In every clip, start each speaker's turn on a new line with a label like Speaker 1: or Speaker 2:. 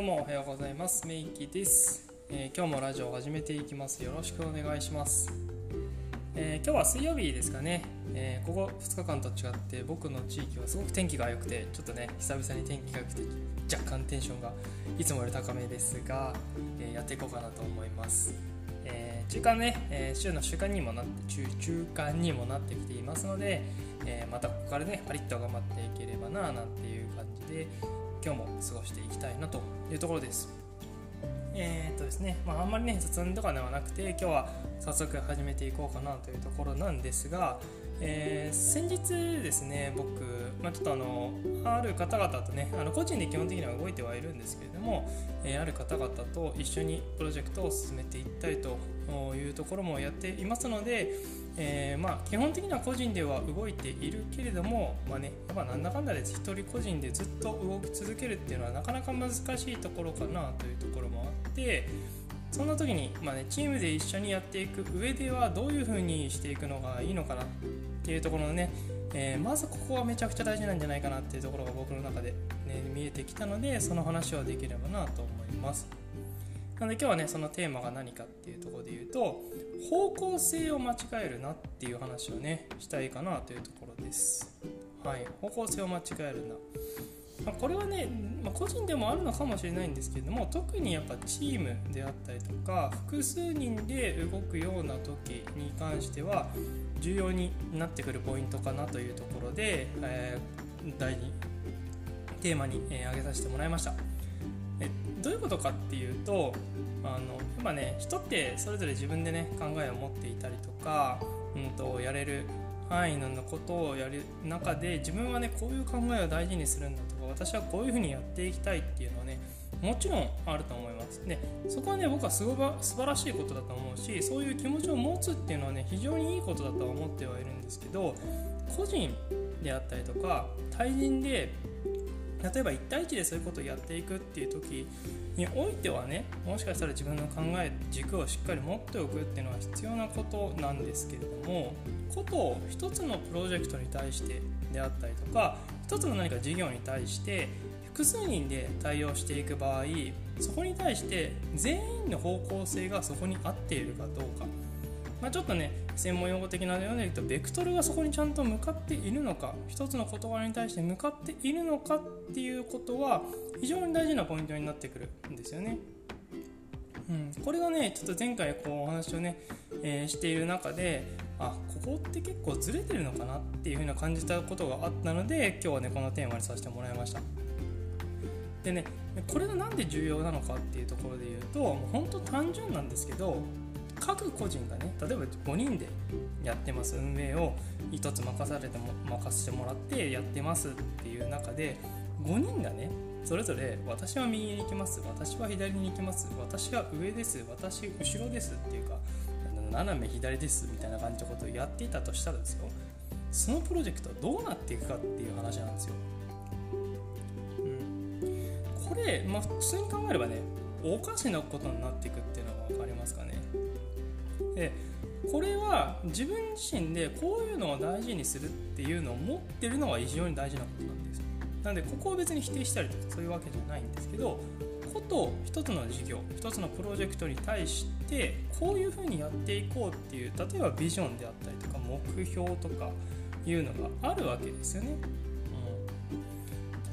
Speaker 1: どうもおはようございます。メイキです、えー、今日もラジオを始めていきます。よろしくお願いします、えー、今日は水曜日ですかね、えー、ここ2日間と違って僕の地域はすごく天気が良くてちょっとね久々に天気が良くて若干テンションがいつもより高めですが、えやっていこうかなと思います。えー、中間ね、え、週の習慣にもなって中中間にもなってきていますので、え、またここからねパリッと頑張っていければななんていう感じで今日も過ごしていきたいなというところです。えー、っとですね、まあ、あんまりね雑談とかではなくて今日は早速始めていこうかなというところなんですが、えー、先日ですね僕、まあ、ちょっとあのある方々とねあの個人で基本的には動いてはいるんですけれども、えー、ある方々と一緒にプロジェクトを進めていったりというところもやっていますので、えー、まあ、基本的には個人では動いているけれども、まあね、やっぱなんだかんだで1人個人でずっと動き続けるっていうのはなかなか難しいところかなというところもあってそんな時に、まあね、チームで一緒にやっていく上ではどういうふうにしていくのがいいのかなっていうところのね、えー、まずここはめちゃくちゃ大事なんじゃないかなっていうところが僕の中で、ね、見えてきたのでその話をできればなと思います。なので今日はねそのテーマが何かっていうところで言うと方向性を間違えるなっていう話をねしたいかなというところです。はい、方向性を間違えるな。まあ、これはね、まあ、個人でもあるのかもしれないんですけれども特にやっぱチームであったりとか複数人で動くような時に関しては重要になってくるポイントかなというところで、えー、第2テーマに、えー、挙げさせてもらいました。えどういうことかっていうとあの今ね人ってそれぞれ自分でね考えを持っていたりとか、うんと、やれる範囲のことをやる中で自分はねこういう考えを大事にするんだと私はこういうふうにやっていきたいっていうのはねもちろんあると思います。でそこはね僕はすごく素晴らしいことだと思うしそういう気持ちを持つっていうのはね非常にいいことだとは思ってはいるんですけど個人であったりとか対人で例えば1対1でそういうことをやっていくっていう時においてはねもしかしたら自分の考え軸をしっかり持っておくっていうのは必要なことなんですけれどもことを一つのプロジェクトに対してであったりとか一つの何か事業に対して複数人で対応していく場合そこに対して全員の方向性がそこに合っているかどうかまあ、ちょっとね専門用語的なように言うとベクトルがそこにちゃんと向かっているのか一つの言葉に対して向かっているのかっていうことは非常に大事なポイントになってくるんですよね。うん、これがねちょっと前回こうお話をね、えー、している中であここって結構ずれてるのかなっていうふうな感じたことがあったので今日はねこのテーマにさせてもらいました。でねこれが何で重要なのかっていうところで言うともう本当単純なんですけど各個人がね例えば5人でやってます運営を1つ任されても任せてもらってやってますっていう中で5人がねそれぞれ私は右に行きます私は左に行きます私は上です私後ろですっていうか斜め左ですみたいな感じのことをやっていたとしたらですよそのプロジェクトはどうなっていくかっていう話なんですよ。うん、これ、まあ、普通に考えればねおかしなことになっていくっていうのは分かりますかね。でこれは自分自身でこういうのを大事にするっていうのを持ってるのは非常に大事なことなんですなのでここを別に否定したりとかそういうわけじゃないんですけどと一つの事業一つのプロジェクトに対してこういうふうにやっていこうっていう例えばビジョンであったりとか目標とかいうのがあるわけですよね。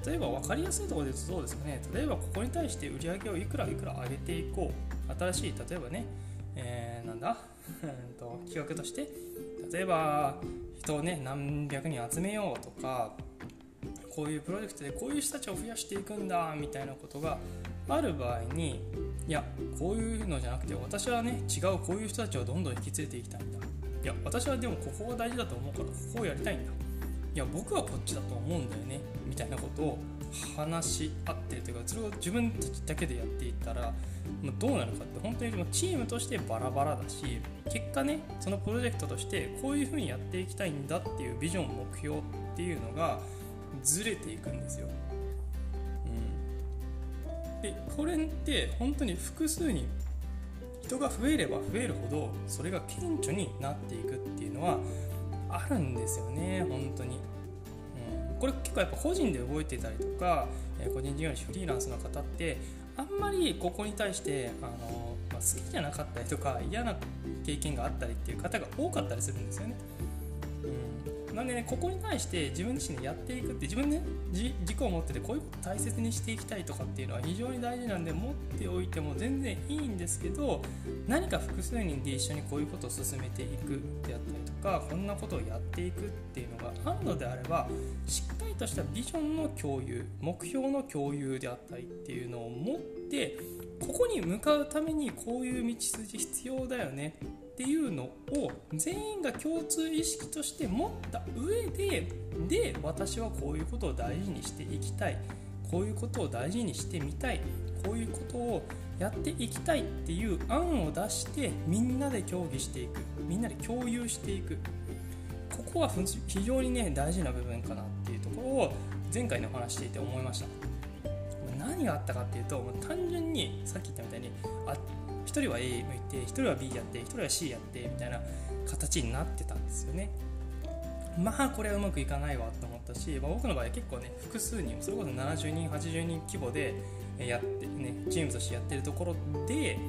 Speaker 1: 例えば分かりやすいところで言うとそうですよね。例えばここに対して売り上げをいくらいくら上げていこう。新しい例えばねえー、なんだ？と企画として。例えば人をね何百人集めようとかこういうプロジェクトでこういう人たちを増やしていくんだみたいなことがある場合にいやこういうのじゃなくて私はね違うこういう人たちをどんどん引き連れていきたいんだいや私はでもここが大事だと思うからここをやりたいんだいや僕はこっちだと思うんだよねみたいなことを話し合ってというかそれを自分たちだけでやっていったらどうなるかって本当にチームとしてバラバラだし結果ねそのプロジェクトとしてこういうふうにやっていきたいんだっていうビジョン目標っていうのがずれていくんですよ。でこれって本当に複数人人が増えれば増えるほどそれが顕著になっていくっていうのはあるんですよね本当に。うんこれ結構やっぱ個人で動いてたりとか、え個人事業主フリーランスの方ってあんまりここに対してあの、まあ、好きじゃなかったりとか嫌な経験があったりっていう方が多かったりするんですよね。うん、なんでねここに対して自分自身でやっていくって自分で、ね、自己を持っててこういうこと大切にしていきたいとかっていうのは非常に大事なんで持っておいても全然いいんですけど何か複数人で一緒にこういうことを進めていくであったりとかこんなことをやっていくっていうのがあるのであればしっかりとしたビジョンの共有目標の共有であったりっていうのを持ってここに向かうためにこういう道筋必要だよねっていうのを全員が共通意識として持った上でで私はこういうことを大事にしていきたい。こういうことを大事にしてみたい。こういうことをやっていきたいっていう案を出してみんなで協議していく。みんなで共有していく。ここは非常にね大事な部分かなっていうところを前回の話していて思いました。何があったかっていうと単純にさっき言ったみたいにあ1人は A 向いて1人は B やって1人は C やってみたいな形になってたんですよね。まあこれはうまくいかないわと思ったし、まあ、僕の場合は結構ね複数人それこそ70人80人規模でやってねチームとしてやってるところで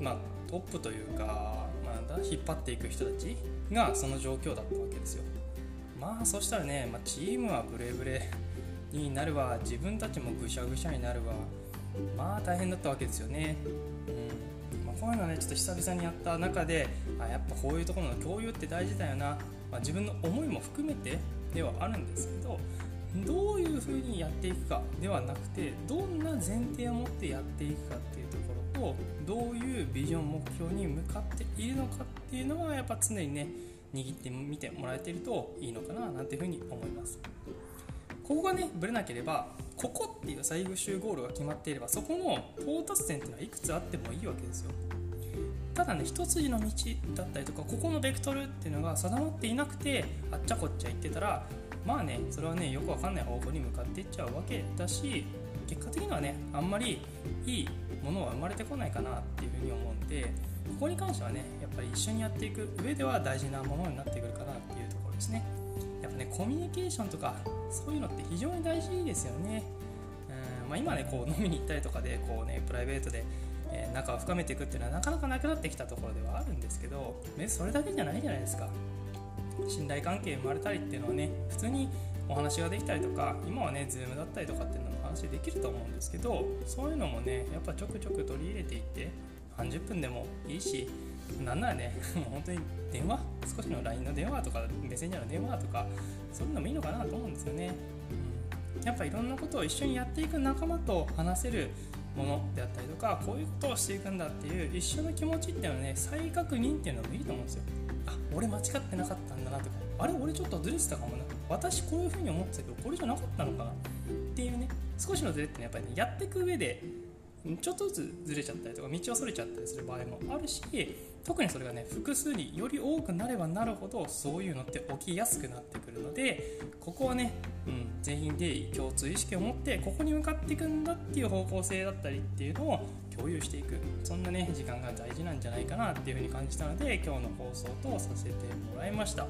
Speaker 1: まあトップというか、まあ、引っ張っていく人たちがその状況だったわけですよ。まあそしたらね、まあ、チームはブレブレになるわ。自分たちもぐしゃぐしゃになるわ。まあ大変だったわけですよね、うん。まあ、こういうのねちょっと久々にやった中であやっぱこういうところの共有って大事だよな、まあ、自分の思いも含めてではあるんですけどどういうふうにやっていくかではなくてどんな前提を持ってやっていくかっていうところとどういうビジョン目標に向かっているのかっていうのはやっぱ常にね握ってみてもらえてるといいのかななんていうふうに思います。ここがねぶれなければここっていう最終ゴールが決まっていればそこの到達点っていうのはいくつあってもいいわけですよ。ただね一筋の道だったりとかここのベクトルっていうのが定まっていなくてあっちゃこっちゃ行ってたらまあねそれはねよくわかんない方向に向かっていっちゃうわけだし結果的にはねあんまりいいものは生まれてこないかなっていうふうに思うんでここに関してはねやっぱり一緒にやっていく上では大事なものになってくるかなっていうところですね。ねコミュニケーションとかそういうのって非常に大事ですよね。うん、まあ、今ねこう飲みに行ったりとかでこうねプライベートでえ仲を深めていくっていうのはなかなかなくなってきたところではあるんですけど、ね、それだけじゃないじゃないですか。信頼関係生まれたりっていうのはね普通にお話ができたりとか今はね Zoom だったりとかっていうのも話できると思うんですけどそういうのもねやっぱちょくちょく取り入れていって30分でもいいしなんならね もう本当に電話少しの LINE の電話とかメッセンジャーの電話とかそういうのもいいのかなと思うんですよね、うん、やっぱいろんなことを一緒にやっていく仲間と話せるものであったりとかこういうことをしていくんだっていう一緒の気持ちっていうのはね再確認っていうのもいいと思うんですよ。あ俺間違ってなかったんだなとかあれ俺ちょっとずれてたかもな私こういうふうに思ってたけどこれじゃなかったのかなっていうね少しのずれってねやっぱりねやっていく上でちょっとずつずれちゃったりとか道をそれちゃったりする場合もあるし特にそれがね複数により多くなればなるほどそういうのって起きやすくなってくるのでここはね、うん、全員で共通意識を持ってここに向かっていくんだっていう方向性だったりっていうのを共有していく。そんなね時間が大事なんじゃないかなっていうふうに感じたので今日の放送とさせてもらいました。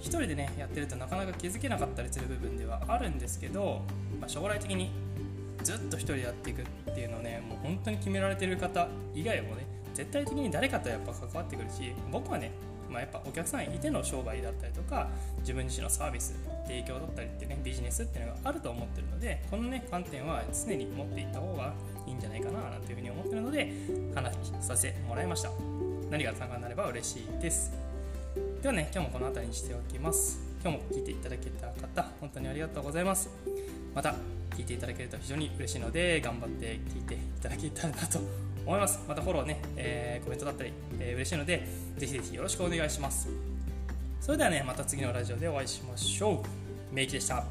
Speaker 1: 一人でねやってるとなかなか気づけなかったりする部分ではあるんですけど、まあ、将来的にずっと一人でやっていくっていうのをねもう本当に決められてる方以外もね絶対的に誰かとやっぱ関わってくるし僕はね、まあ、やっぱお客さんいての商売だったりとか自分自身のサービス提供だったりってねビジネスっていうのがあると思ってるのでこのね観点は常に持っていった方がいいんじゃないかななんていうふうに思ってるので話させてもらいました。何が参考になれば嬉しいです。ではね今日もこの辺りにしておきます。今日も聞いていただけた方本当にありがとうございます。また。聞いていただけると非常に嬉しいので頑張って聞いていただけたらなと思います。またフォローね、えー、コメントだったり、えー、嬉しいのでぜひぜひよろしくお願いします。それではねまた次のラジオでお会いしましょう。メイキでした。